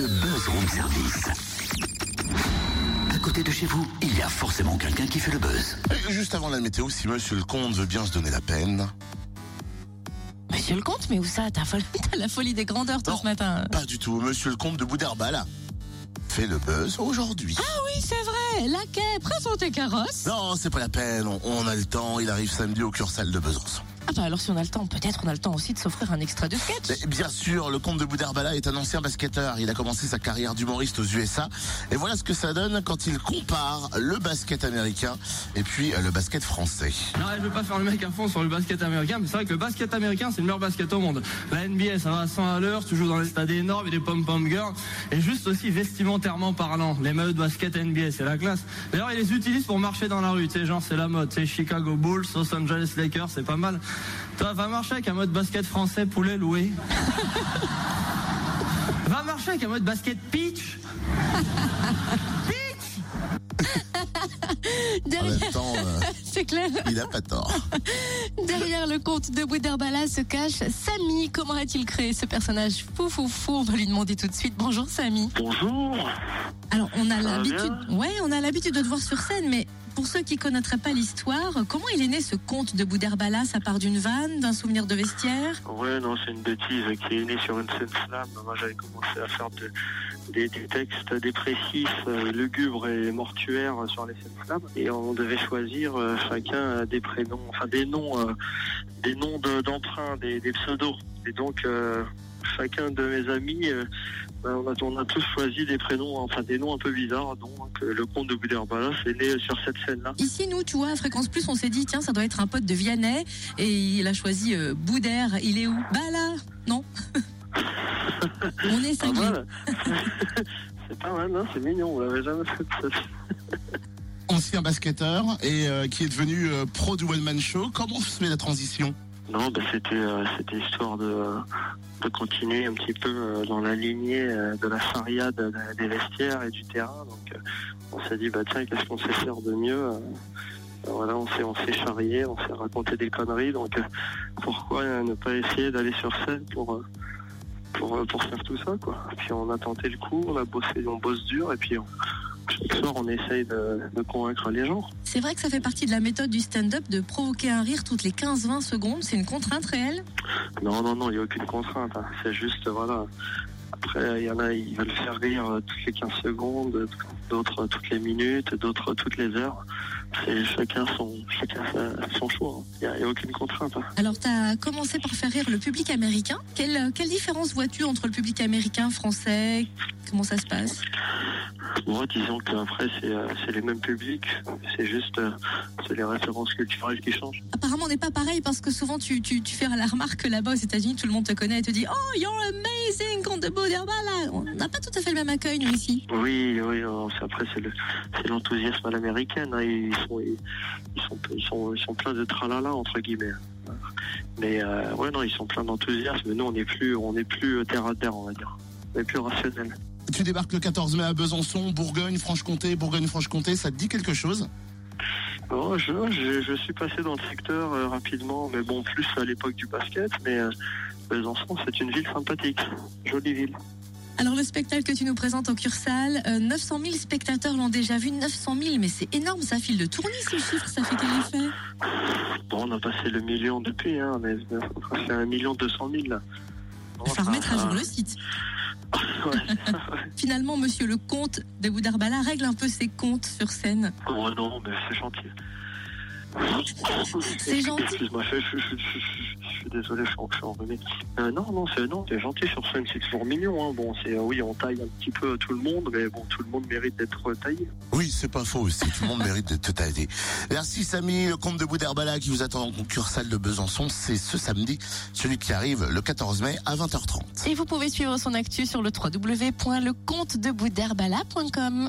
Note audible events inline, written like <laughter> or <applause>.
Le buzz room service. À côté de chez vous, il y a forcément quelqu'un qui fait le buzz. Et Juste avant la météo, si monsieur le comte veut bien se donner la peine. Monsieur le comte, mais où ça? T'as fol- la folie des grandeurs, toi, Non. ce matin. Pas du tout, monsieur le comte de Boudherbala fait le buzz aujourd'hui. Ah oui, c'est vrai. Laquais, présente tes carrosses. Non, c'est pas la peine, on, on a le temps, il arrive samedi au Cursal de Besançon. Ah bah alors si on a le temps, peut-être on a le temps aussi de s'offrir un extra de sketch. Mais bien sûr, le comte de Boudherbala est un ancien basketteur. Il a commencé sa carrière d'humoriste aux USA. Et voilà ce que ça donne quand il compare le basket américain et puis euh, le basket français. Non, je veux pas faire le mec à fond sur le basket américain, mais c'est vrai que le basket américain, c'est le meilleur basket au monde. La NBA, ça va à 100 à l'heure, tu joues dans des stades énormes et des pom-pom girls. Et juste aussi vestimentairement parlant, les maillots de basket NBA, c'est la classe. D'ailleurs, ils les utilisent pour marcher dans la rue, tu sais, genre, c'est la mode. Tu sais, Chicago Bulls, Los Angeles Lakers, c'est pas mal. Toi, va marcher avec un mode basket français, poulet loué. va marcher avec un mode basket pitch. <laughs> Derrière, euh, <laughs> c'est clair. il a pas tort. <laughs> Derrière le comte de Bouderbala se cache Samy. Comment a-t-il créé ce personnage fou fou fou? On va lui demander tout de suite. Bonjour Samy. Bonjour. Alors on a l'habitude, ouais, on a l'habitude de te voir sur scène, mais pour ceux qui connaîtraient pas l'histoire, comment il est né ce conte de Bouderbala Ça part d'une vanne, d'un souvenir de vestiaire? Ouais, non, c'est une bêtise qui est née sur une scène slam. Moi, j'avais commencé à faire de- des, des textes dépressifs, euh, lugubres et mortuaires sur les scènes slam. Et on devait choisir euh, chacun des prénoms, enfin des noms, euh, des noms de- d'emprunt, des, des pseudos. Et donc, euh, chacun de mes amis, euh, ben, on, a, on a tous choisi des prénoms, enfin des noms un peu bizarres. Donc, euh, le comte de Boudherbala, c'est né sur cette scène-là. Ici, nous, tu vois, à Fréquence Plus, on s'est dit, tiens, ça doit être un pote de Vianney, et il a choisi euh, Boudère. Il est où? Bah là, non. <laughs> on est Pas cinglés. mal. c'est pas mal, non C'est mignon, on l'avait jamais fait ça. Ancien basketteur et euh, qui est devenu euh, pro du One Man Show. Comment se fait la transition? Non, bah, c'était euh, histoire de, de continuer un petit peu euh, dans la lignée euh, de la faria de- de- des vestiaires et du terrain. Donc euh, on s'est dit bah tiens qu'est-ce qu'on sait faire de mieux ben voilà, on s'est charrié, on s'est raconté des conneries. Donc pourquoi ne pas essayer d'aller sur scène pour pour, pour faire tout ça quoi. Puis on a tenté le coup, on a bossé, on bosse dur et puis on, chaque soir on essaye de, de convaincre les gens. C'est vrai que ça fait partie de la méthode du stand-up de provoquer un rire toutes les 15-20 secondes. C'est une contrainte réelle? Non, non, non, il n'y a aucune contrainte. hein. C'est juste, voilà. Après, il y en a, ils veulent faire rire euh, toutes les 15 secondes, d'autres euh, toutes les minutes, d'autres euh, toutes les heures. C'est chacun son, chacun sa- son choix. hein. Il n'y a aucune contrainte. hein. Alors, tu as commencé par faire rire le public américain. Quelle, quelle différence vois-tu entre le public américain, français? Comment ça se passe? Moi, disons qu'après, c'est euh, c'est les mêmes publics. C'est juste, euh, c'est les références culturelles qui changent. Apparemment, on n'est pas pareil parce que souvent, tu, tu, tu fais la remarque que là-bas aux États-Unis, tout le monde te connaît et te dit Oh, you're amazing, Comte de Bauderbala. On n'a pas tout à fait le même accueil, nous, ici. Oui, oui. euh, c'est- après, c'est le, c'est l'enthousiasme à l'américaine. hein. Ils sont, ils, ils sont, ils sont, ils sont pleins de tralala entre guillemets. Mais euh, ouais, non, ils sont pleins d'enthousiasme. Nous, on n'est plus, on n'est plus terre à terre, on va dire. On est plus rationnel. Tu débarques le 14 mai à Besançon, Bourgogne, Franche-Comté, Bourgogne-Franche-Comté, ça te dit quelque chose? Bon, je, je, je suis passé dans le secteur euh, rapidement, mais bon, plus à l'époque du basket. Mais euh, Besançon, c'est une ville sympathique, jolie ville. Alors, le spectacle que tu nous présentes au Cursal, euh, 900 000 spectateurs l'ont déjà vu. 900 000, mais c'est énorme, ça file de tournis, ce chiffre. Ça fait quel effet? Bon, on a passé le million depuis, hein, mais euh, c'est un million deux cent mille là. Bon, Il faut remettre à ça- jour le site. Ça, <laughs> ouais. Finalement, monsieur le comte de Boudarbala règle un peu ses comptes sur scène. Oh non, mais c'est gentil. C'est gentil. Excuse-moi, je, je- je- je- je- je suis désolé, je suis, en- je suis enrhumé. Euh, non, non, c'est non, c'est gentil sur scène, c'est toujours mignon. Hein. Bon, c'est euh, oui, on taille un petit peu tout le monde, mais bon, tout le monde mérite d'être taillé. Oui, c'est pas faux aussi. Tout le monde mérite de te tailler. Merci Samy, le comte de Boudherbala qui vous attend en Cursal de Besançon. C'est ce samedi, celui qui arrive le 14 mai à 20h30. Et vous pouvez suivre son actu sur le www.lecomptedebouderbala.com.